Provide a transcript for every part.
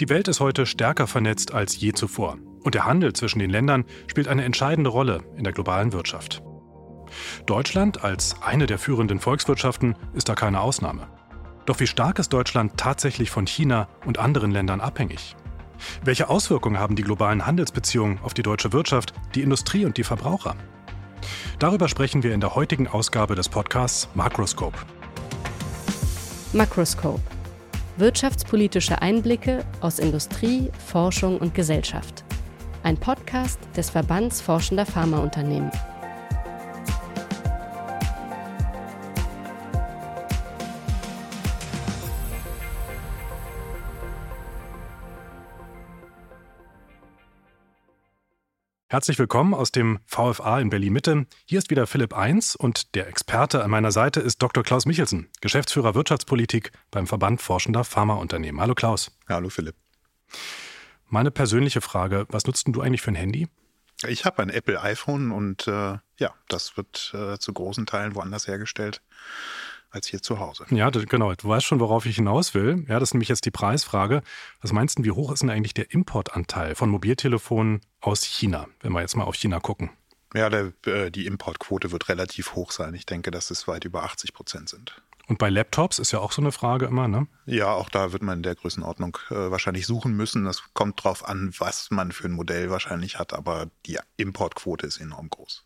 Die Welt ist heute stärker vernetzt als je zuvor. Und der Handel zwischen den Ländern spielt eine entscheidende Rolle in der globalen Wirtschaft. Deutschland als eine der führenden Volkswirtschaften ist da keine Ausnahme. Doch wie stark ist Deutschland tatsächlich von China und anderen Ländern abhängig? Welche Auswirkungen haben die globalen Handelsbeziehungen auf die deutsche Wirtschaft, die Industrie und die Verbraucher? Darüber sprechen wir in der heutigen Ausgabe des Podcasts Makroscope. Makroscope. Wirtschaftspolitische Einblicke aus Industrie, Forschung und Gesellschaft. Ein Podcast des Verbands Forschender Pharmaunternehmen. Herzlich willkommen aus dem VFA in Berlin-Mitte. Hier ist wieder Philipp Eins und der Experte an meiner Seite ist Dr. Klaus Michelsen, Geschäftsführer Wirtschaftspolitik beim Verband Forschender Pharmaunternehmen. Hallo Klaus. Hallo Philipp. Meine persönliche Frage, was nutzt du eigentlich für ein Handy? Ich habe ein Apple iPhone und äh, ja, das wird äh, zu großen Teilen woanders hergestellt als hier zu Hause. Ja, genau. Du weißt schon, worauf ich hinaus will. Ja, das ist nämlich jetzt die Preisfrage. Was meinst du, wie hoch ist denn eigentlich der Importanteil von Mobiltelefonen aus China, wenn wir jetzt mal auf China gucken? Ja, der, äh, die Importquote wird relativ hoch sein. Ich denke, dass es weit über 80 Prozent sind. Und bei Laptops ist ja auch so eine Frage immer, ne? Ja, auch da wird man in der Größenordnung äh, wahrscheinlich suchen müssen. Das kommt drauf an, was man für ein Modell wahrscheinlich hat, aber die Importquote ist enorm groß.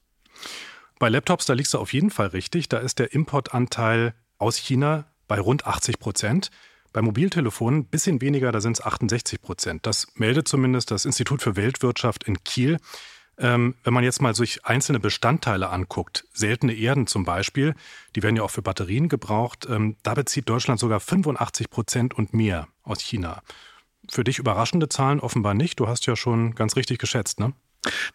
Bei Laptops, da liegst du auf jeden Fall richtig. Da ist der Importanteil aus China bei rund 80 Prozent. Bei Mobiltelefonen ein bisschen weniger, da sind es 68 Prozent. Das meldet zumindest das Institut für Weltwirtschaft in Kiel. Ähm, wenn man jetzt mal sich einzelne Bestandteile anguckt, seltene Erden zum Beispiel, die werden ja auch für Batterien gebraucht, ähm, da bezieht Deutschland sogar 85 Prozent und mehr aus China. Für dich überraschende Zahlen offenbar nicht. Du hast ja schon ganz richtig geschätzt, ne?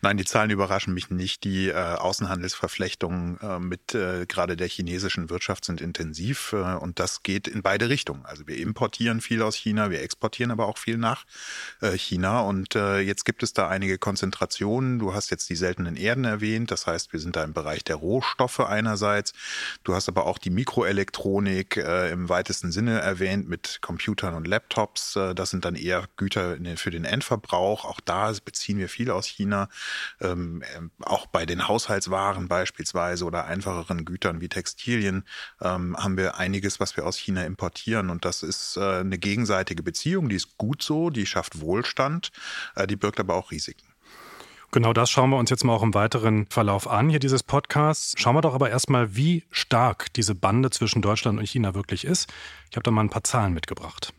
Nein, die Zahlen überraschen mich nicht. Die äh, Außenhandelsverflechtungen äh, mit äh, gerade der chinesischen Wirtschaft sind intensiv äh, und das geht in beide Richtungen. Also wir importieren viel aus China, wir exportieren aber auch viel nach äh, China und äh, jetzt gibt es da einige Konzentrationen. Du hast jetzt die seltenen Erden erwähnt, das heißt, wir sind da im Bereich der Rohstoffe einerseits. Du hast aber auch die Mikroelektronik im weitesten Sinne erwähnt mit Computern und Laptops. Das sind dann eher Güter für den Endverbrauch. Auch da beziehen wir viel aus China. China. Ähm, ähm, auch bei den Haushaltswaren beispielsweise oder einfacheren Gütern wie Textilien ähm, haben wir einiges, was wir aus China importieren. Und das ist äh, eine gegenseitige Beziehung, die ist gut so, die schafft Wohlstand, äh, die birgt aber auch Risiken. Genau das schauen wir uns jetzt mal auch im weiteren Verlauf an, hier dieses Podcasts. Schauen wir doch aber erstmal, wie stark diese Bande zwischen Deutschland und China wirklich ist. Ich habe da mal ein paar Zahlen mitgebracht.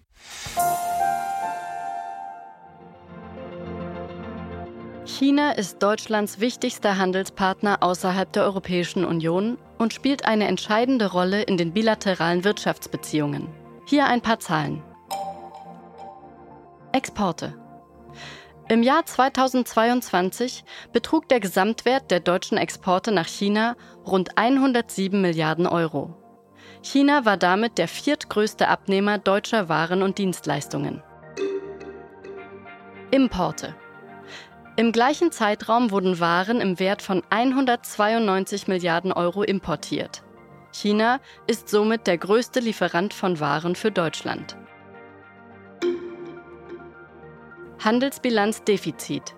China ist Deutschlands wichtigster Handelspartner außerhalb der Europäischen Union und spielt eine entscheidende Rolle in den bilateralen Wirtschaftsbeziehungen. Hier ein paar Zahlen. Exporte. Im Jahr 2022 betrug der Gesamtwert der deutschen Exporte nach China rund 107 Milliarden Euro. China war damit der viertgrößte Abnehmer deutscher Waren und Dienstleistungen. Importe. Im gleichen Zeitraum wurden Waren im Wert von 192 Milliarden Euro importiert. China ist somit der größte Lieferant von Waren für Deutschland. Handelsbilanzdefizit.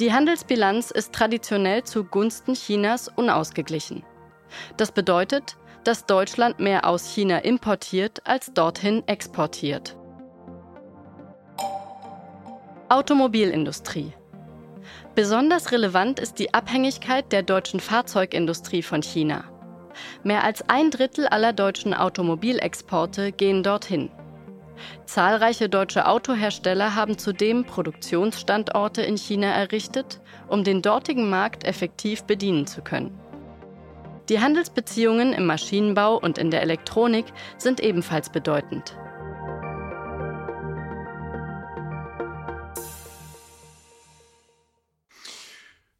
Die Handelsbilanz ist traditionell zugunsten Chinas unausgeglichen. Das bedeutet, dass Deutschland mehr aus China importiert als dorthin exportiert. Automobilindustrie. Besonders relevant ist die Abhängigkeit der deutschen Fahrzeugindustrie von China. Mehr als ein Drittel aller deutschen Automobilexporte gehen dorthin. Zahlreiche deutsche Autohersteller haben zudem Produktionsstandorte in China errichtet, um den dortigen Markt effektiv bedienen zu können. Die Handelsbeziehungen im Maschinenbau und in der Elektronik sind ebenfalls bedeutend.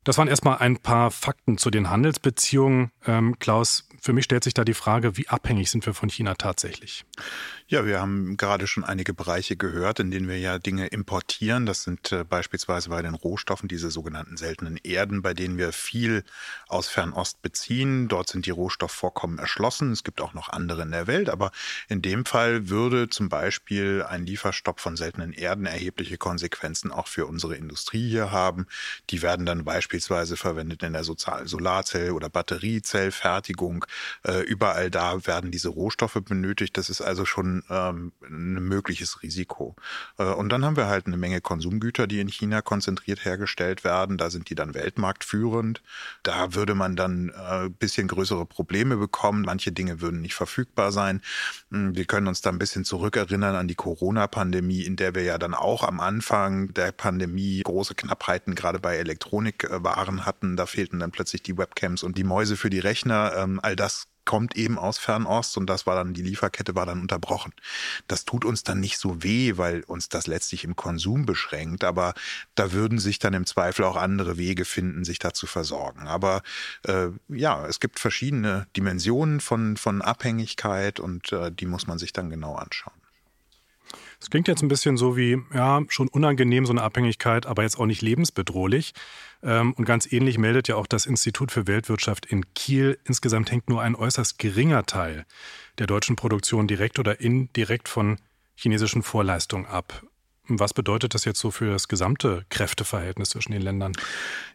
Das waren erstmal ein paar Fakten zu den Handelsbeziehungen. Ähm, Klaus, für mich stellt sich da die Frage, wie abhängig sind wir von China tatsächlich? Ja, wir haben gerade schon einige Bereiche gehört, in denen wir ja Dinge importieren. Das sind äh, beispielsweise bei den Rohstoffen diese sogenannten seltenen Erden, bei denen wir viel aus Fernost beziehen. Dort sind die Rohstoffvorkommen erschlossen. Es gibt auch noch andere in der Welt, aber in dem Fall würde zum Beispiel ein Lieferstopp von seltenen Erden erhebliche Konsequenzen auch für unsere Industrie hier haben. Die werden dann beispielsweise verwendet in der Solarzell- oder Batteriezellfertigung. Äh, überall da werden diese Rohstoffe benötigt. Das ist also schon ähm, ein mögliches Risiko. Äh, und dann haben wir halt eine Menge Konsumgüter, die in China konzentriert hergestellt werden. Da sind die dann weltmarktführend. Da würde man dann äh, bisschen größere Probleme bekommen. Manche Dinge würden nicht verfügbar sein. Hm, wir können uns da ein bisschen zurückerinnern an die Corona-Pandemie, in der wir ja dann auch am Anfang der Pandemie große Knappheiten gerade bei Elektronikwaren hatten. Da fehlten dann plötzlich die Webcams und die Mäuse für die Rechner. Ähm, all das kommt eben aus Fernost und das war dann, die Lieferkette war dann unterbrochen. Das tut uns dann nicht so weh, weil uns das letztlich im Konsum beschränkt, aber da würden sich dann im Zweifel auch andere Wege finden, sich da zu versorgen. Aber äh, ja, es gibt verschiedene Dimensionen von, von Abhängigkeit und äh, die muss man sich dann genau anschauen. Es klingt jetzt ein bisschen so wie, ja, schon unangenehm so eine Abhängigkeit, aber jetzt auch nicht lebensbedrohlich. Ähm, und ganz ähnlich meldet ja auch das Institut für Weltwirtschaft in Kiel. Insgesamt hängt nur ein äußerst geringer Teil der deutschen Produktion direkt oder indirekt von chinesischen Vorleistungen ab. Was bedeutet das jetzt so für das gesamte Kräfteverhältnis zwischen den Ländern?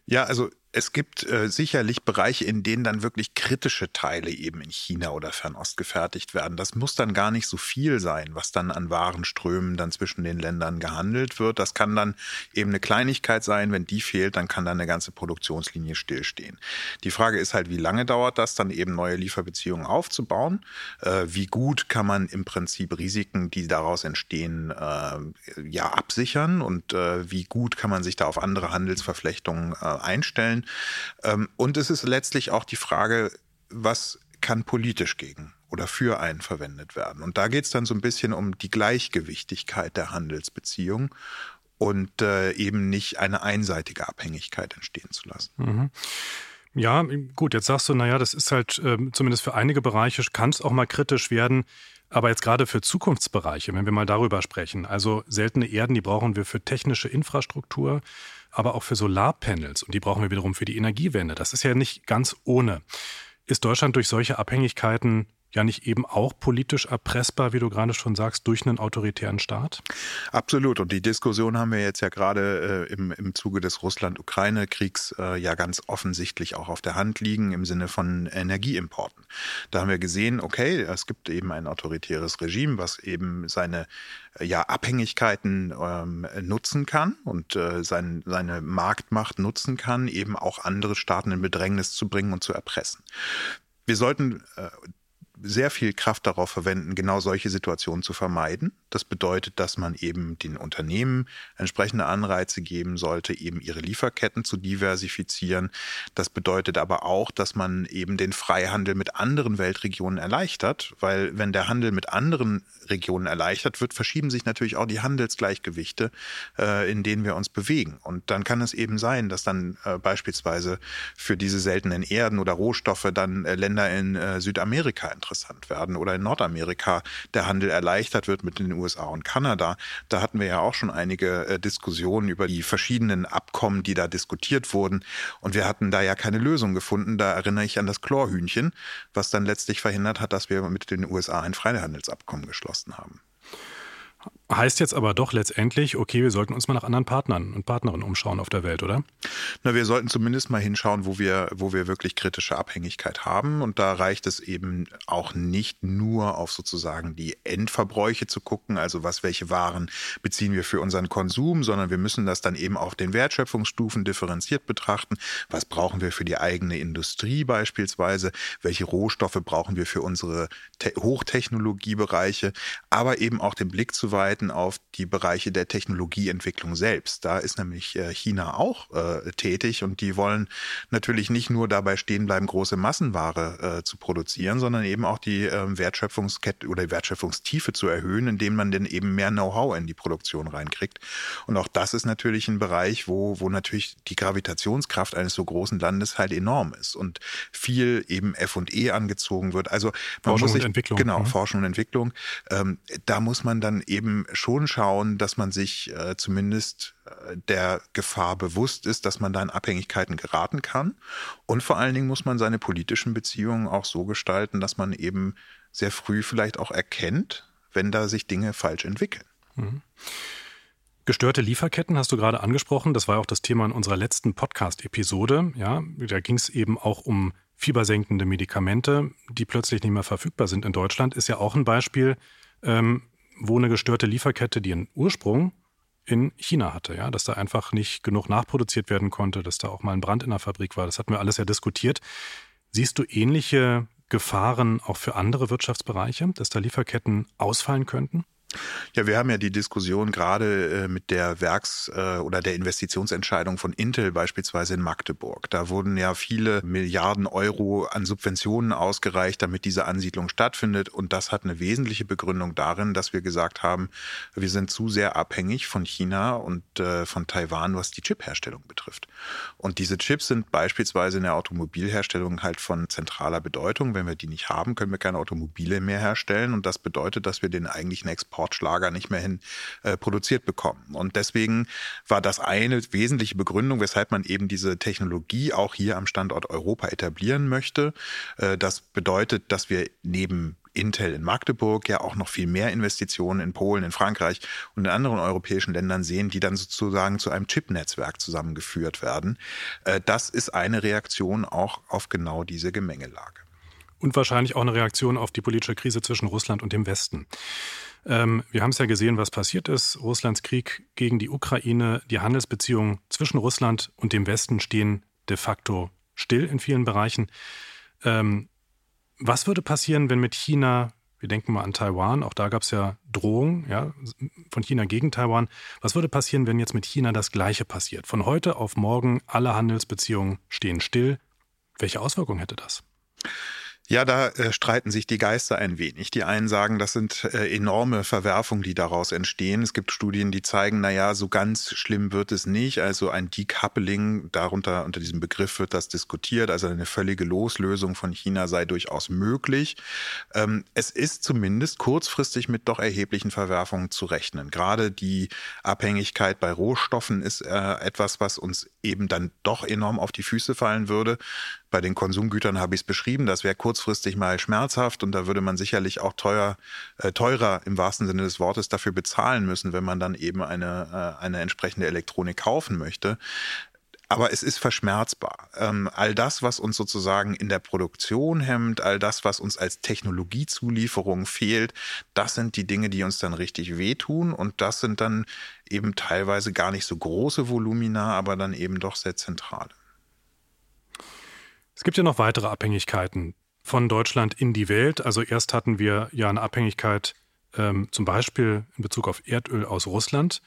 Ja, also es gibt äh, sicherlich Bereiche, in denen dann wirklich kritische Teile eben in China oder Fernost gefertigt werden. Das muss dann gar nicht so viel sein, was dann an Warenströmen dann zwischen den Ländern gehandelt wird. Das kann dann eben eine Kleinigkeit sein. Wenn die fehlt, dann kann dann eine ganze Produktionslinie stillstehen. Die Frage ist halt, wie lange dauert das, dann eben neue Lieferbeziehungen aufzubauen? Äh, wie gut kann man im Prinzip Risiken, die daraus entstehen, äh, ja absichern und äh, wie gut kann man sich da auf andere Handelsverflechtungen äh, einstellen? Ähm, und es ist letztlich auch die Frage, was kann politisch gegen oder für einen verwendet werden. Und da geht es dann so ein bisschen um die Gleichgewichtigkeit der Handelsbeziehung und äh, eben nicht eine einseitige Abhängigkeit entstehen zu lassen. Mhm. Ja, gut, jetzt sagst du, naja, das ist halt äh, zumindest für einige Bereiche, kann es auch mal kritisch werden. Aber jetzt gerade für Zukunftsbereiche, wenn wir mal darüber sprechen, also seltene Erden, die brauchen wir für technische Infrastruktur, aber auch für Solarpanels und die brauchen wir wiederum für die Energiewende. Das ist ja nicht ganz ohne. Ist Deutschland durch solche Abhängigkeiten ja nicht eben auch politisch erpressbar, wie du gerade schon sagst, durch einen autoritären Staat? Absolut. Und die Diskussion haben wir jetzt ja gerade äh, im, im Zuge des Russland-Ukraine-Kriegs äh, ja ganz offensichtlich auch auf der Hand liegen im Sinne von Energieimporten. Da haben wir gesehen, okay, es gibt eben ein autoritäres Regime, was eben seine äh, ja, Abhängigkeiten ähm, nutzen kann und äh, sein, seine Marktmacht nutzen kann, eben auch andere Staaten in Bedrängnis zu bringen und zu erpressen. Wir sollten äh, sehr viel Kraft darauf verwenden, genau solche Situationen zu vermeiden. Das bedeutet, dass man eben den Unternehmen entsprechende Anreize geben sollte, eben ihre Lieferketten zu diversifizieren. Das bedeutet aber auch, dass man eben den Freihandel mit anderen Weltregionen erleichtert, weil wenn der Handel mit anderen Regionen erleichtert wird, verschieben sich natürlich auch die Handelsgleichgewichte, äh, in denen wir uns bewegen. Und dann kann es eben sein, dass dann äh, beispielsweise für diese seltenen Erden oder Rohstoffe dann äh, Länder in Südamerika interessant werden oder in Nordamerika der Handel erleichtert wird mit den USA und Kanada. Da hatten wir ja auch schon einige äh, Diskussionen über die verschiedenen Abkommen, die da diskutiert wurden. Und wir hatten da ja keine Lösung gefunden. Da erinnere ich an das Chlorhühnchen, was dann letztlich verhindert hat, dass wir mit den USA ein Freihandelsabkommen geschlossen haben. Heißt jetzt aber doch letztendlich, okay, wir sollten uns mal nach anderen Partnern und Partnerinnen umschauen auf der Welt, oder? Na, wir sollten zumindest mal hinschauen, wo wir, wo wir wirklich kritische Abhängigkeit haben. Und da reicht es eben auch nicht nur auf sozusagen die Endverbräuche zu gucken, also was, welche Waren beziehen wir für unseren Konsum, sondern wir müssen das dann eben auf den Wertschöpfungsstufen differenziert betrachten. Was brauchen wir für die eigene Industrie beispielsweise? Welche Rohstoffe brauchen wir für unsere Hochtechnologiebereiche? Aber eben auch den Blick zu weit ableiten auf die Bereiche der Technologieentwicklung selbst. Da ist nämlich äh, China auch äh, tätig und die wollen natürlich nicht nur dabei stehen bleiben, große Massenware äh, zu produzieren, sondern eben auch die äh, Wertschöpfungskette oder die Wertschöpfungstiefe zu erhöhen, indem man dann eben mehr Know-how in die Produktion reinkriegt. Und auch das ist natürlich ein Bereich, wo, wo natürlich die Gravitationskraft eines so großen Landes halt enorm ist und viel eben F&E angezogen wird. Also Forschung sich, und Entwicklung. Genau, mhm. Forschung und Entwicklung. Ähm, da muss man dann eben schon schauen, dass man sich äh, zumindest äh, der Gefahr bewusst ist, dass man da in Abhängigkeiten geraten kann. Und vor allen Dingen muss man seine politischen Beziehungen auch so gestalten, dass man eben sehr früh vielleicht auch erkennt, wenn da sich Dinge falsch entwickeln. Mhm. Gestörte Lieferketten hast du gerade angesprochen. Das war auch das Thema in unserer letzten Podcast-Episode. Ja, da ging es eben auch um fiebersenkende Medikamente, die plötzlich nicht mehr verfügbar sind in Deutschland. Ist ja auch ein Beispiel, ähm, wo eine gestörte Lieferkette, die einen Ursprung in China hatte, ja, dass da einfach nicht genug nachproduziert werden konnte, dass da auch mal ein Brand in der Fabrik war. Das hatten wir alles ja diskutiert. Siehst du ähnliche Gefahren auch für andere Wirtschaftsbereiche, dass da Lieferketten ausfallen könnten? Ja, wir haben ja die Diskussion gerade äh, mit der Werks- äh, oder der Investitionsentscheidung von Intel beispielsweise in Magdeburg. Da wurden ja viele Milliarden Euro an Subventionen ausgereicht, damit diese Ansiedlung stattfindet. Und das hat eine wesentliche Begründung darin, dass wir gesagt haben, wir sind zu sehr abhängig von China und äh, von Taiwan, was die Chipherstellung betrifft. Und diese Chips sind beispielsweise in der Automobilherstellung halt von zentraler Bedeutung. Wenn wir die nicht haben, können wir keine Automobile mehr herstellen. Und das bedeutet, dass wir den eigentlichen Export Exportschlager nicht mehr hin äh, produziert bekommen. Und deswegen war das eine wesentliche Begründung, weshalb man eben diese Technologie auch hier am Standort Europa etablieren möchte. Äh, das bedeutet, dass wir neben Intel in Magdeburg ja auch noch viel mehr Investitionen in Polen, in Frankreich und in anderen europäischen Ländern sehen, die dann sozusagen zu einem Chip-Netzwerk zusammengeführt werden. Äh, das ist eine Reaktion auch auf genau diese Gemengelage. Und wahrscheinlich auch eine Reaktion auf die politische Krise zwischen Russland und dem Westen. Ähm, wir haben es ja gesehen, was passiert ist. Russlands Krieg gegen die Ukraine, die Handelsbeziehungen zwischen Russland und dem Westen stehen de facto still in vielen Bereichen. Ähm, was würde passieren, wenn mit China, wir denken mal an Taiwan, auch da gab es ja Drohungen ja, von China gegen Taiwan. Was würde passieren, wenn jetzt mit China das Gleiche passiert? Von heute auf morgen alle Handelsbeziehungen stehen still. Welche Auswirkungen hätte das? Ja, da äh, streiten sich die Geister ein wenig. Die einen sagen, das sind äh, enorme Verwerfungen, die daraus entstehen. Es gibt Studien, die zeigen, na ja, so ganz schlimm wird es nicht. Also ein Decoupling, darunter unter diesem Begriff wird das diskutiert. Also eine völlige Loslösung von China sei durchaus möglich. Ähm, es ist zumindest kurzfristig mit doch erheblichen Verwerfungen zu rechnen. Gerade die Abhängigkeit bei Rohstoffen ist äh, etwas, was uns eben dann doch enorm auf die Füße fallen würde. Bei den Konsumgütern habe ich es beschrieben, das wäre kurzfristig mal schmerzhaft und da würde man sicherlich auch teuer, äh, teurer im wahrsten Sinne des Wortes dafür bezahlen müssen, wenn man dann eben eine, äh, eine entsprechende Elektronik kaufen möchte. Aber es ist verschmerzbar. Ähm, all das, was uns sozusagen in der Produktion hemmt, all das, was uns als Technologiezulieferung fehlt, das sind die Dinge, die uns dann richtig wehtun. Und das sind dann eben teilweise gar nicht so große Volumina, aber dann eben doch sehr zentrale. Es gibt ja noch weitere Abhängigkeiten von Deutschland in die Welt. Also erst hatten wir ja eine Abhängigkeit ähm, zum Beispiel in Bezug auf Erdöl aus Russland.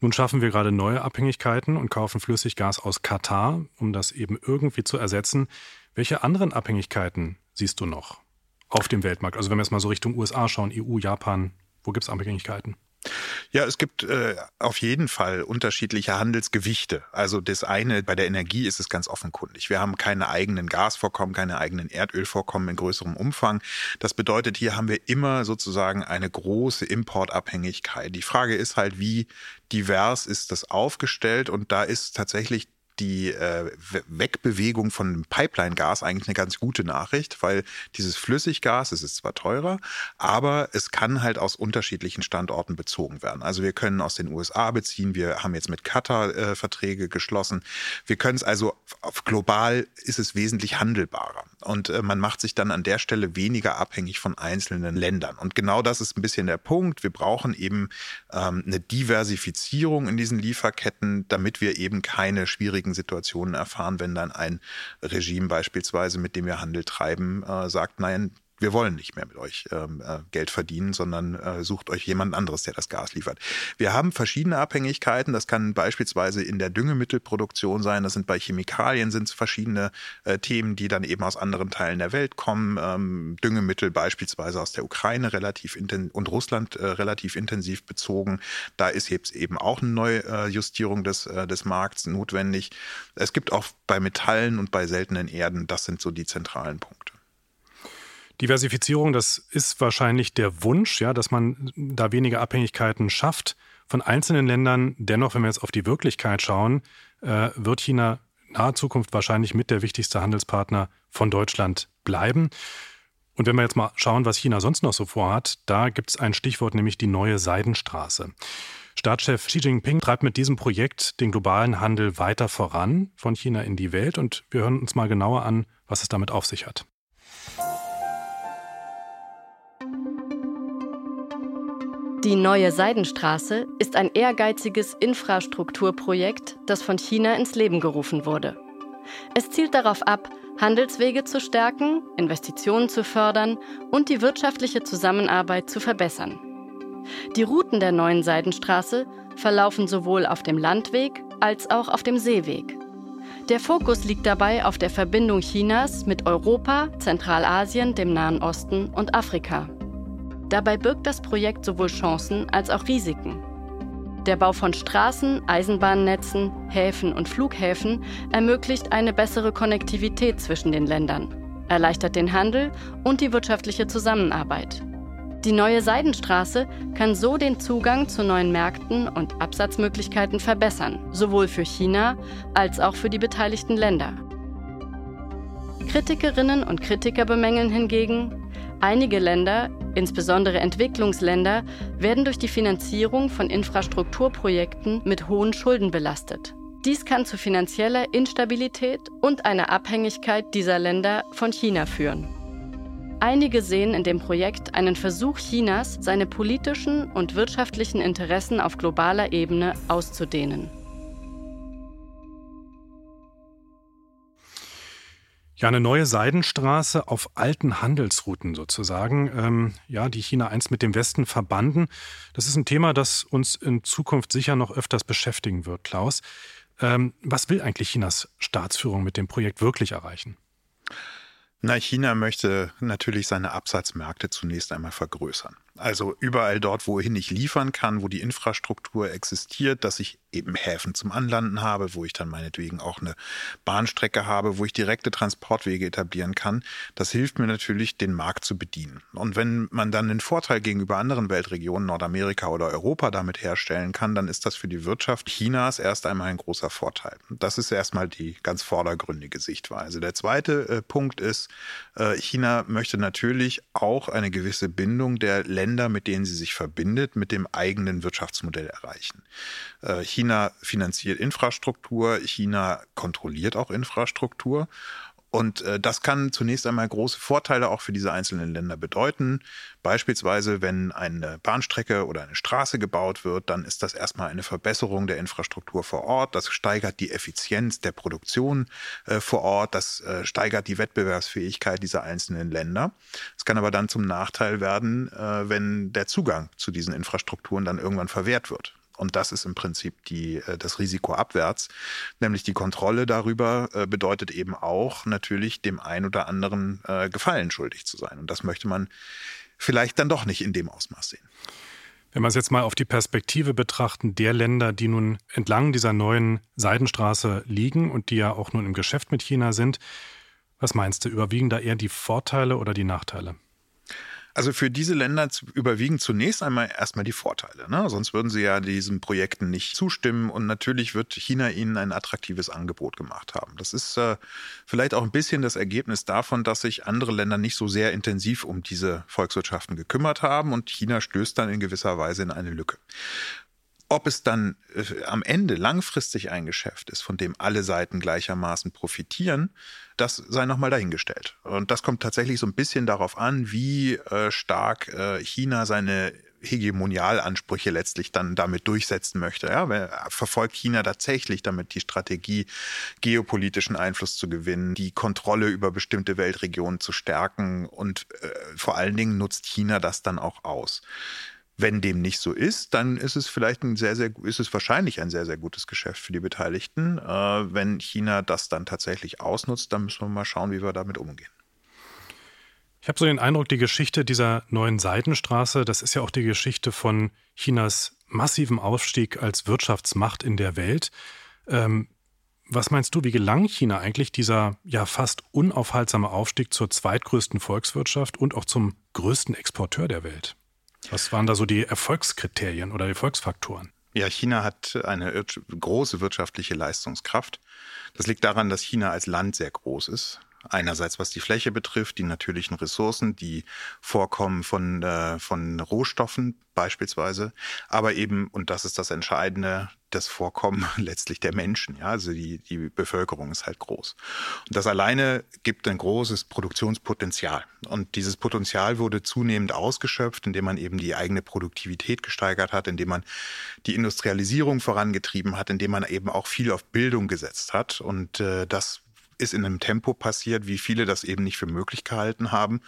Nun schaffen wir gerade neue Abhängigkeiten und kaufen Flüssiggas aus Katar, um das eben irgendwie zu ersetzen. Welche anderen Abhängigkeiten siehst du noch auf dem Weltmarkt? Also wenn wir jetzt mal so Richtung USA schauen, EU, Japan, wo gibt es Abhängigkeiten? Ja, es gibt äh, auf jeden Fall unterschiedliche Handelsgewichte. Also das eine, bei der Energie ist es ganz offenkundig. Wir haben keine eigenen Gasvorkommen, keine eigenen Erdölvorkommen in größerem Umfang. Das bedeutet, hier haben wir immer sozusagen eine große Importabhängigkeit. Die Frage ist halt, wie divers ist das aufgestellt? Und da ist tatsächlich die äh, Wegbewegung von Pipeline-Gas eigentlich eine ganz gute Nachricht, weil dieses Flüssiggas, es ist zwar teurer, aber es kann halt aus unterschiedlichen Standorten bezogen werden. Also wir können aus den USA beziehen, wir haben jetzt mit Katar äh, Verträge geschlossen. Wir können es also global ist es wesentlich handelbarer und äh, man macht sich dann an der Stelle weniger abhängig von einzelnen Ländern. Und genau das ist ein bisschen der Punkt. Wir brauchen eben ähm, eine Diversifizierung in diesen Lieferketten, damit wir eben keine schwierigen schwierigen Situationen erfahren, wenn dann ein Regime beispielsweise, mit dem wir Handel treiben, äh, sagt, nein, wir wollen nicht mehr mit euch ähm, äh, Geld verdienen, sondern äh, sucht euch jemand anderes, der das Gas liefert. Wir haben verschiedene Abhängigkeiten. Das kann beispielsweise in der Düngemittelproduktion sein. Das sind bei Chemikalien sind es verschiedene äh, Themen, die dann eben aus anderen Teilen der Welt kommen. Ähm, Düngemittel beispielsweise aus der Ukraine relativ und Russland äh, relativ intensiv bezogen. Da ist jetzt eben auch eine neue äh, des, äh, des Markts notwendig. Es gibt auch bei Metallen und bei seltenen Erden, das sind so die zentralen Punkte. Diversifizierung, das ist wahrscheinlich der Wunsch, ja, dass man da weniger Abhängigkeiten schafft von einzelnen Ländern. Dennoch, wenn wir jetzt auf die Wirklichkeit schauen, äh, wird China in naher Zukunft wahrscheinlich mit der wichtigste Handelspartner von Deutschland bleiben. Und wenn wir jetzt mal schauen, was China sonst noch so vorhat, da gibt es ein Stichwort, nämlich die neue Seidenstraße. Staatschef Xi Jinping treibt mit diesem Projekt den globalen Handel weiter voran, von China in die Welt. Und wir hören uns mal genauer an, was es damit auf sich hat. Die neue Seidenstraße ist ein ehrgeiziges Infrastrukturprojekt, das von China ins Leben gerufen wurde. Es zielt darauf ab, Handelswege zu stärken, Investitionen zu fördern und die wirtschaftliche Zusammenarbeit zu verbessern. Die Routen der neuen Seidenstraße verlaufen sowohl auf dem Landweg als auch auf dem Seeweg. Der Fokus liegt dabei auf der Verbindung Chinas mit Europa, Zentralasien, dem Nahen Osten und Afrika. Dabei birgt das Projekt sowohl Chancen als auch Risiken. Der Bau von Straßen, Eisenbahnnetzen, Häfen und Flughäfen ermöglicht eine bessere Konnektivität zwischen den Ländern, erleichtert den Handel und die wirtschaftliche Zusammenarbeit. Die neue Seidenstraße kann so den Zugang zu neuen Märkten und Absatzmöglichkeiten verbessern, sowohl für China als auch für die beteiligten Länder. Kritikerinnen und Kritiker bemängeln hingegen, Einige Länder, insbesondere Entwicklungsländer, werden durch die Finanzierung von Infrastrukturprojekten mit hohen Schulden belastet. Dies kann zu finanzieller Instabilität und einer Abhängigkeit dieser Länder von China führen. Einige sehen in dem Projekt einen Versuch Chinas, seine politischen und wirtschaftlichen Interessen auf globaler Ebene auszudehnen. Ja, eine neue Seidenstraße auf alten Handelsrouten sozusagen, ähm, ja, die China einst mit dem Westen verbanden. Das ist ein Thema, das uns in Zukunft sicher noch öfters beschäftigen wird, Klaus. Ähm, was will eigentlich Chinas Staatsführung mit dem Projekt wirklich erreichen? Na, China möchte natürlich seine Absatzmärkte zunächst einmal vergrößern. Also überall dort, wohin ich liefern kann, wo die Infrastruktur existiert, dass ich eben Häfen zum Anlanden habe, wo ich dann meinetwegen auch eine Bahnstrecke habe, wo ich direkte Transportwege etablieren kann. Das hilft mir natürlich, den Markt zu bedienen. Und wenn man dann den Vorteil gegenüber anderen Weltregionen, Nordamerika oder Europa damit herstellen kann, dann ist das für die Wirtschaft Chinas erst einmal ein großer Vorteil. Das ist erstmal die ganz vordergründige Sichtweise. Der zweite äh, Punkt ist, äh, China möchte natürlich auch eine gewisse Bindung der Länder, mit denen sie sich verbindet, mit dem eigenen Wirtschaftsmodell erreichen. Äh, China finanziert Infrastruktur, China kontrolliert auch Infrastruktur. Und äh, das kann zunächst einmal große Vorteile auch für diese einzelnen Länder bedeuten. Beispielsweise, wenn eine Bahnstrecke oder eine Straße gebaut wird, dann ist das erstmal eine Verbesserung der Infrastruktur vor Ort. Das steigert die Effizienz der Produktion äh, vor Ort. Das äh, steigert die Wettbewerbsfähigkeit dieser einzelnen Länder. Es kann aber dann zum Nachteil werden, äh, wenn der Zugang zu diesen Infrastrukturen dann irgendwann verwehrt wird. Und das ist im Prinzip die, äh, das Risiko abwärts. Nämlich die Kontrolle darüber äh, bedeutet eben auch natürlich dem ein oder anderen äh, Gefallen schuldig zu sein. Und das möchte man vielleicht dann doch nicht in dem Ausmaß sehen. Wenn wir es jetzt mal auf die Perspektive betrachten, der Länder, die nun entlang dieser neuen Seidenstraße liegen und die ja auch nun im Geschäft mit China sind, was meinst du, überwiegen da eher die Vorteile oder die Nachteile? Also für diese Länder überwiegen zunächst einmal erstmal die Vorteile. Ne? Sonst würden sie ja diesen Projekten nicht zustimmen. Und natürlich wird China ihnen ein attraktives Angebot gemacht haben. Das ist äh, vielleicht auch ein bisschen das Ergebnis davon, dass sich andere Länder nicht so sehr intensiv um diese Volkswirtschaften gekümmert haben. Und China stößt dann in gewisser Weise in eine Lücke. Ob es dann äh, am Ende langfristig ein Geschäft ist, von dem alle Seiten gleichermaßen profitieren, das sei nochmal dahingestellt. Und das kommt tatsächlich so ein bisschen darauf an, wie äh, stark äh, China seine Hegemonialansprüche letztlich dann damit durchsetzen möchte. Ja, verfolgt China tatsächlich damit die Strategie, geopolitischen Einfluss zu gewinnen, die Kontrolle über bestimmte Weltregionen zu stärken und äh, vor allen Dingen nutzt China das dann auch aus. Wenn dem nicht so ist, dann ist es vielleicht ein sehr, sehr, ist es wahrscheinlich ein sehr, sehr gutes Geschäft für die Beteiligten. Äh, wenn China das dann tatsächlich ausnutzt, dann müssen wir mal schauen, wie wir damit umgehen. Ich habe so den Eindruck, die Geschichte dieser neuen Seidenstraße, das ist ja auch die Geschichte von Chinas massiven Aufstieg als Wirtschaftsmacht in der Welt. Ähm, was meinst du, wie gelang China eigentlich dieser ja fast unaufhaltsame Aufstieg zur zweitgrößten Volkswirtschaft und auch zum größten Exporteur der Welt? Was waren da so die Erfolgskriterien oder Erfolgsfaktoren? Ja, China hat eine große wirtschaftliche Leistungskraft. Das liegt daran, dass China als Land sehr groß ist. Einerseits was die Fläche betrifft, die natürlichen Ressourcen, die Vorkommen von, äh, von Rohstoffen beispielsweise, aber eben, und das ist das Entscheidende, das Vorkommen letztlich der Menschen. Ja, also die, die Bevölkerung ist halt groß. Und das alleine gibt ein großes Produktionspotenzial. Und dieses Potenzial wurde zunehmend ausgeschöpft, indem man eben die eigene Produktivität gesteigert hat, indem man die Industrialisierung vorangetrieben hat, indem man eben auch viel auf Bildung gesetzt hat. Und äh, das ist in einem Tempo passiert, wie viele das eben nicht für möglich gehalten haben.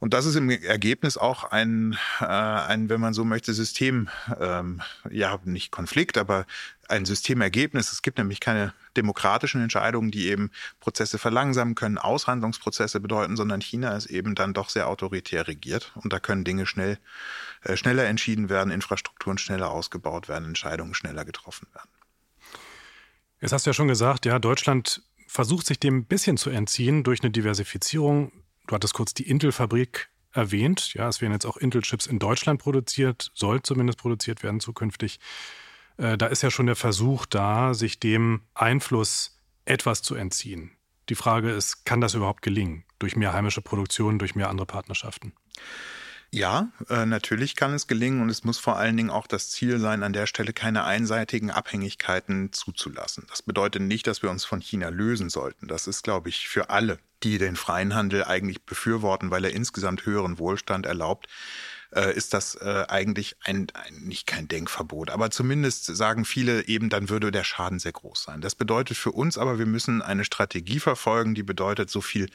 Und das ist im Ergebnis auch ein, äh, ein wenn man so möchte, System, ähm, ja, nicht Konflikt, aber ein Systemergebnis. Es gibt nämlich keine demokratischen Entscheidungen, die eben Prozesse verlangsamen können, Aushandlungsprozesse bedeuten, sondern China ist eben dann doch sehr autoritär regiert. Und da können Dinge schnell, äh, schneller entschieden werden, Infrastrukturen schneller ausgebaut werden, Entscheidungen schneller getroffen werden. Jetzt hast du ja schon gesagt, ja, Deutschland versucht sich dem ein bisschen zu entziehen durch eine Diversifizierung. Du hattest kurz die Intel-Fabrik erwähnt. Ja, es werden jetzt auch Intel-Chips in Deutschland produziert, soll zumindest produziert werden zukünftig. Äh, da ist ja schon der Versuch da, sich dem Einfluss etwas zu entziehen. Die Frage ist, kann das überhaupt gelingen? Durch mehr heimische Produktion, durch mehr andere Partnerschaften? Ja, äh, natürlich kann es gelingen und es muss vor allen Dingen auch das Ziel sein, an der Stelle keine einseitigen Abhängigkeiten zuzulassen. Das bedeutet nicht, dass wir uns von China lösen sollten. Das ist, glaube ich, für alle, die den freien Handel eigentlich befürworten, weil er insgesamt höheren Wohlstand erlaubt, äh, ist das äh, eigentlich ein, ein, nicht kein Denkverbot, aber zumindest sagen viele eben, dann würde der Schaden sehr groß sein. Das bedeutet für uns aber, wir müssen eine Strategie verfolgen, die bedeutet, so viel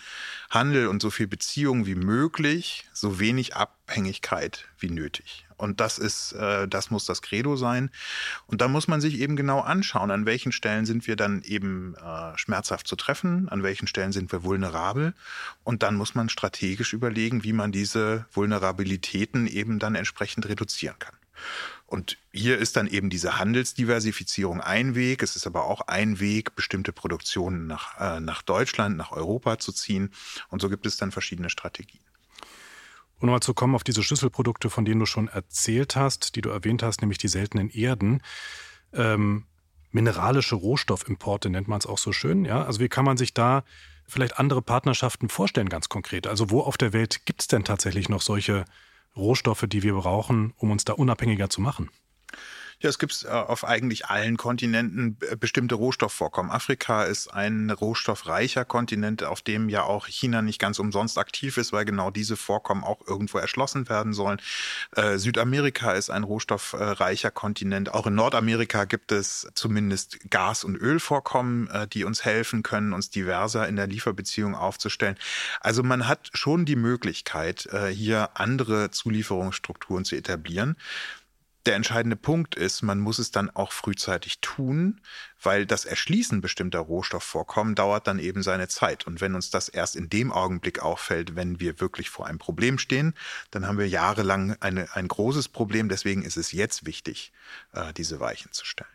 Handel und so viel Beziehung wie möglich, so wenig Abhängigkeit wie nötig. Und das ist, äh, das muss das Credo sein. Und da muss man sich eben genau anschauen, an welchen Stellen sind wir dann eben äh, schmerzhaft zu treffen, an welchen Stellen sind wir vulnerabel. Und dann muss man strategisch überlegen, wie man diese Vulnerabilitäten eben dann entsprechend reduzieren kann. Und hier ist dann eben diese Handelsdiversifizierung ein Weg. Es ist aber auch ein Weg, bestimmte Produktionen nach, äh, nach Deutschland, nach Europa zu ziehen. Und so gibt es dann verschiedene Strategien. Und nochmal zu kommen auf diese Schlüsselprodukte, von denen du schon erzählt hast, die du erwähnt hast, nämlich die seltenen Erden. Ähm, mineralische Rohstoffimporte nennt man es auch so schön. Ja? Also wie kann man sich da vielleicht andere Partnerschaften vorstellen, ganz konkret? Also wo auf der Welt gibt es denn tatsächlich noch solche Rohstoffe, die wir brauchen, um uns da unabhängiger zu machen? Ja, es gibt äh, auf eigentlich allen Kontinenten äh, bestimmte Rohstoffvorkommen. Afrika ist ein rohstoffreicher Kontinent, auf dem ja auch China nicht ganz umsonst aktiv ist, weil genau diese Vorkommen auch irgendwo erschlossen werden sollen. Äh, Südamerika ist ein rohstoffreicher Kontinent. Auch in Nordamerika gibt es zumindest Gas- und Ölvorkommen, die uns helfen können, uns diverser in der Lieferbeziehung aufzustellen. Also man hat schon die Möglichkeit, hier andere Zulieferungsstrukturen zu etablieren der entscheidende Punkt ist, man muss es dann auch frühzeitig tun, weil das Erschließen bestimmter Rohstoffvorkommen dauert dann eben seine Zeit. Und wenn uns das erst in dem Augenblick auffällt, wenn wir wirklich vor einem Problem stehen, dann haben wir jahrelang eine, ein großes Problem. Deswegen ist es jetzt wichtig, äh, diese Weichen zu stellen.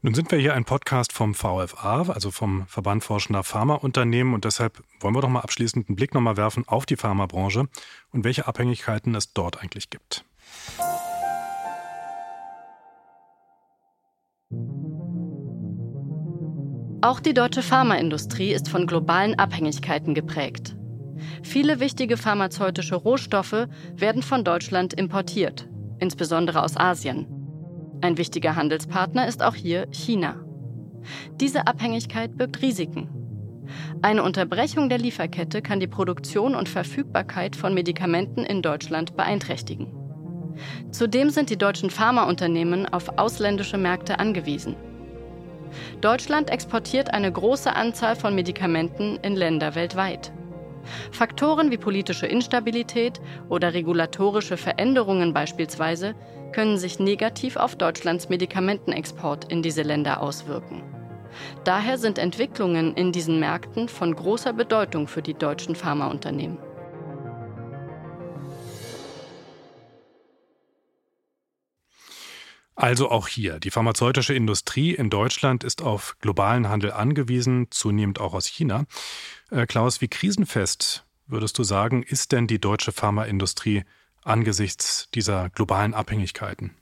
Nun sind wir hier ein Podcast vom VFA, also vom Verband Forschender Pharmaunternehmen und deshalb wollen wir doch mal abschließend einen Blick nochmal werfen auf die Pharmabranche und welche Abhängigkeiten es dort eigentlich gibt. Auch die deutsche Pharmaindustrie ist von globalen Abhängigkeiten geprägt. Viele wichtige pharmazeutische Rohstoffe werden von Deutschland importiert, insbesondere aus Asien. Ein wichtiger Handelspartner ist auch hier China. Diese Abhängigkeit birgt Risiken. Eine Unterbrechung der Lieferkette kann die Produktion und Verfügbarkeit von Medikamenten in Deutschland beeinträchtigen. Zudem sind die deutschen Pharmaunternehmen auf ausländische Märkte angewiesen. Deutschland exportiert eine große Anzahl von Medikamenten in Länder weltweit. Faktoren wie politische Instabilität oder regulatorische Veränderungen beispielsweise können sich negativ auf Deutschlands Medikamentenexport in diese Länder auswirken. Daher sind Entwicklungen in diesen Märkten von großer Bedeutung für die deutschen Pharmaunternehmen. Also auch hier, die pharmazeutische Industrie in Deutschland ist auf globalen Handel angewiesen, zunehmend auch aus China. Äh, Klaus, wie krisenfest würdest du sagen, ist denn die deutsche Pharmaindustrie angesichts dieser globalen Abhängigkeiten?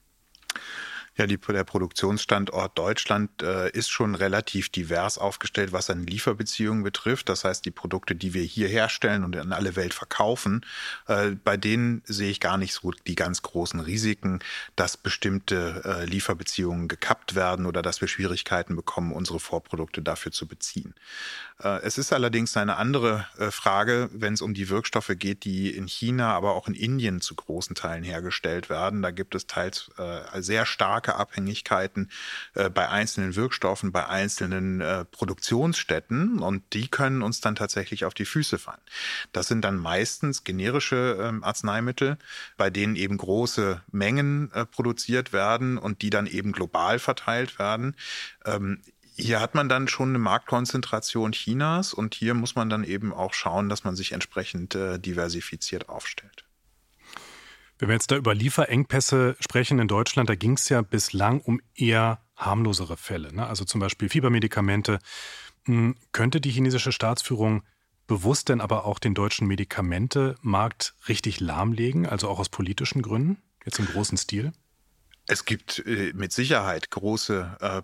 Ja, die, der Produktionsstandort Deutschland äh, ist schon relativ divers aufgestellt, was seine Lieferbeziehungen betrifft. Das heißt, die Produkte, die wir hier herstellen und in alle Welt verkaufen, äh, bei denen sehe ich gar nicht so die ganz großen Risiken, dass bestimmte äh, Lieferbeziehungen gekappt werden oder dass wir Schwierigkeiten bekommen, unsere Vorprodukte dafür zu beziehen. Äh, es ist allerdings eine andere äh, Frage, wenn es um die Wirkstoffe geht, die in China, aber auch in Indien zu großen Teilen hergestellt werden. Da gibt es teils äh, sehr starke Abhängigkeiten bei einzelnen Wirkstoffen, bei einzelnen Produktionsstätten und die können uns dann tatsächlich auf die Füße fallen. Das sind dann meistens generische ähm, Arzneimittel, bei denen eben große Mengen produziert werden und die dann eben global verteilt werden. Ähm, hier hat man dann schon eine Marktkonzentration Chinas und hier muss man dann eben auch schauen, dass man sich entsprechend äh, diversifiziert aufstellt. Wenn wir jetzt da über Lieferengpässe sprechen in Deutschland, da ging es ja bislang um eher harmlosere Fälle, ne? also zum Beispiel Fiebermedikamente. Hm, könnte die chinesische Staatsführung bewusst denn aber auch den deutschen Medikamentemarkt richtig lahmlegen, also auch aus politischen Gründen, jetzt im großen Stil? Es gibt äh, mit Sicherheit große äh,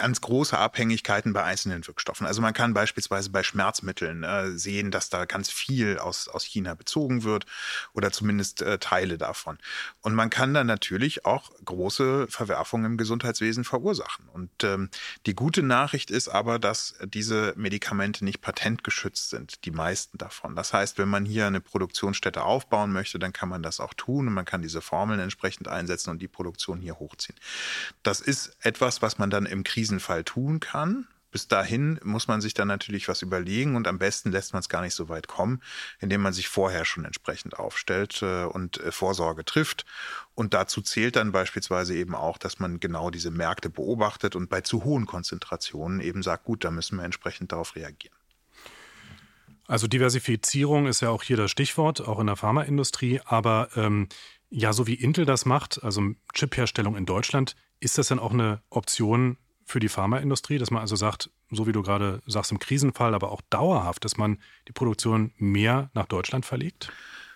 ganz große Abhängigkeiten bei einzelnen Wirkstoffen. Also man kann beispielsweise bei Schmerzmitteln äh, sehen, dass da ganz viel aus, aus China bezogen wird oder zumindest äh, Teile davon. Und man kann dann natürlich auch große Verwerfungen im Gesundheitswesen verursachen. Und ähm, die gute Nachricht ist aber, dass diese Medikamente nicht patentgeschützt sind, die meisten davon. Das heißt, wenn man hier eine Produktionsstätte aufbauen möchte, dann kann man das auch tun und man kann diese Formeln entsprechend einsetzen und die Produktion hier hochziehen. Das ist etwas, was man dann im Krisenfall tun kann. Bis dahin muss man sich dann natürlich was überlegen und am besten lässt man es gar nicht so weit kommen, indem man sich vorher schon entsprechend aufstellt äh, und äh, Vorsorge trifft. Und dazu zählt dann beispielsweise eben auch, dass man genau diese Märkte beobachtet und bei zu hohen Konzentrationen eben sagt, gut, da müssen wir entsprechend darauf reagieren. Also Diversifizierung ist ja auch hier das Stichwort, auch in der Pharmaindustrie. Aber ähm, ja, so wie Intel das macht, also Chipherstellung in Deutschland, ist das dann auch eine Option für die Pharmaindustrie, dass man also sagt, so wie du gerade sagst, im Krisenfall, aber auch dauerhaft, dass man die Produktion mehr nach Deutschland verlegt?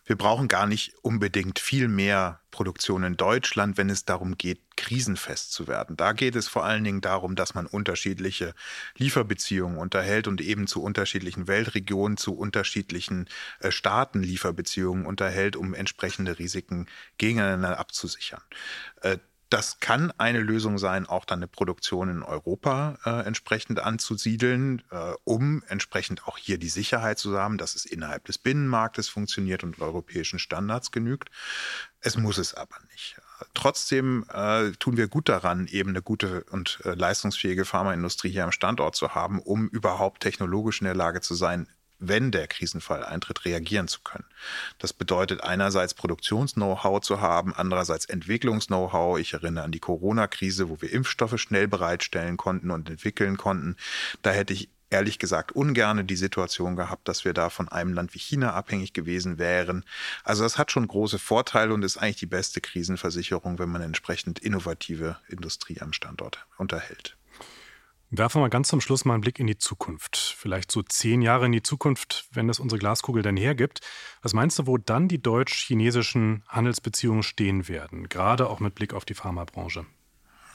Wir brauchen gar nicht unbedingt viel mehr Produktion in Deutschland, wenn es darum geht, krisenfest zu werden. Da geht es vor allen Dingen darum, dass man unterschiedliche Lieferbeziehungen unterhält und eben zu unterschiedlichen Weltregionen, zu unterschiedlichen äh, Staaten Lieferbeziehungen unterhält, um entsprechende Risiken gegeneinander abzusichern. Äh, das kann eine Lösung sein, auch dann eine Produktion in Europa äh, entsprechend anzusiedeln, äh, um entsprechend auch hier die Sicherheit zu haben, dass es innerhalb des Binnenmarktes funktioniert und europäischen Standards genügt. Es muss es aber nicht. Trotzdem äh, tun wir gut daran, eben eine gute und äh, leistungsfähige Pharmaindustrie hier am Standort zu haben, um überhaupt technologisch in der Lage zu sein, wenn der Krisenfall eintritt, reagieren zu können. Das bedeutet einerseits Produktions-Know-how zu haben, andererseits Entwicklungs-Know-how. Ich erinnere an die Corona-Krise, wo wir Impfstoffe schnell bereitstellen konnten und entwickeln konnten. Da hätte ich ehrlich gesagt ungerne die Situation gehabt, dass wir da von einem Land wie China abhängig gewesen wären. Also das hat schon große Vorteile und ist eigentlich die beste Krisenversicherung, wenn man entsprechend innovative Industrie am Standort unterhält. Werfen wir ganz zum Schluss mal einen Blick in die Zukunft. Vielleicht so zehn Jahre in die Zukunft, wenn das unsere Glaskugel dann hergibt. Was meinst du, wo dann die deutsch-chinesischen Handelsbeziehungen stehen werden, gerade auch mit Blick auf die Pharmabranche?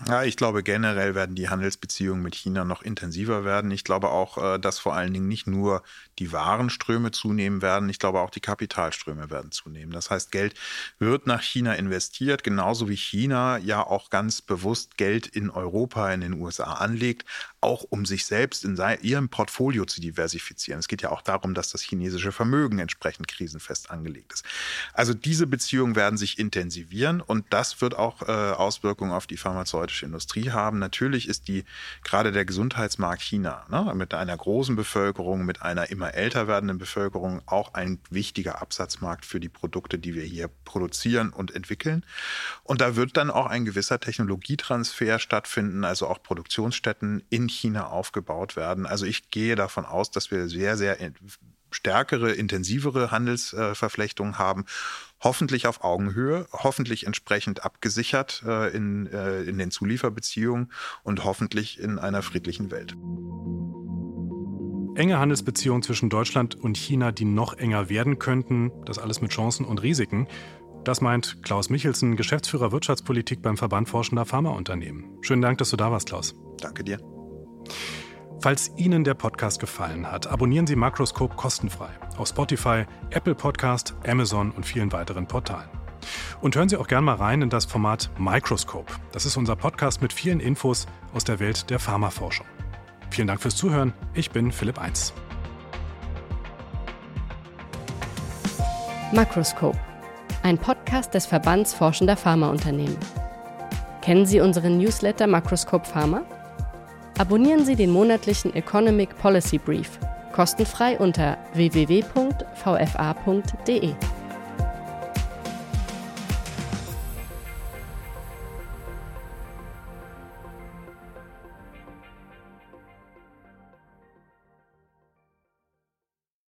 Ja, ich glaube, generell werden die Handelsbeziehungen mit China noch intensiver werden. Ich glaube auch, äh, dass vor allen Dingen nicht nur die Warenströme zunehmen werden, ich glaube auch die Kapitalströme werden zunehmen. Das heißt, Geld wird nach China investiert, genauso wie China ja auch ganz bewusst Geld in Europa, in den USA anlegt, auch um sich selbst in ihrem Portfolio zu diversifizieren. Es geht ja auch darum, dass das chinesische Vermögen entsprechend krisenfest angelegt ist. Also diese Beziehungen werden sich intensivieren und das wird auch äh, Auswirkungen auf die pharmazeutische Industrie haben. Natürlich ist die gerade der Gesundheitsmarkt China ne, mit einer großen Bevölkerung, mit einer immer älter werdenden Bevölkerung auch ein wichtiger Absatzmarkt für die Produkte, die wir hier produzieren und entwickeln. Und da wird dann auch ein gewisser Technologietransfer stattfinden, also auch Produktionsstätten in China aufgebaut werden. Also ich gehe davon aus, dass wir sehr, sehr stärkere, intensivere Handelsverflechtungen haben. Hoffentlich auf Augenhöhe, hoffentlich entsprechend abgesichert äh, in, äh, in den Zulieferbeziehungen und hoffentlich in einer friedlichen Welt. Enge Handelsbeziehungen zwischen Deutschland und China, die noch enger werden könnten, das alles mit Chancen und Risiken. Das meint Klaus Michelsen, Geschäftsführer Wirtschaftspolitik beim Verband Forschender Pharmaunternehmen. Schönen Dank, dass du da warst, Klaus. Danke dir. Falls Ihnen der Podcast gefallen hat, abonnieren Sie Makroskop kostenfrei auf Spotify, Apple Podcast, Amazon und vielen weiteren Portalen. Und hören Sie auch gerne mal rein in das Format Microscope. Das ist unser Podcast mit vielen Infos aus der Welt der Pharmaforschung. Vielen Dank fürs Zuhören. Ich bin Philipp Eins. Makroskop, ein Podcast des Verbands Forschender Pharmaunternehmen. Kennen Sie unseren Newsletter Makroskop Pharma? Abonnieren Sie den monatlichen Economic Policy Brief kostenfrei unter www.vfa.de.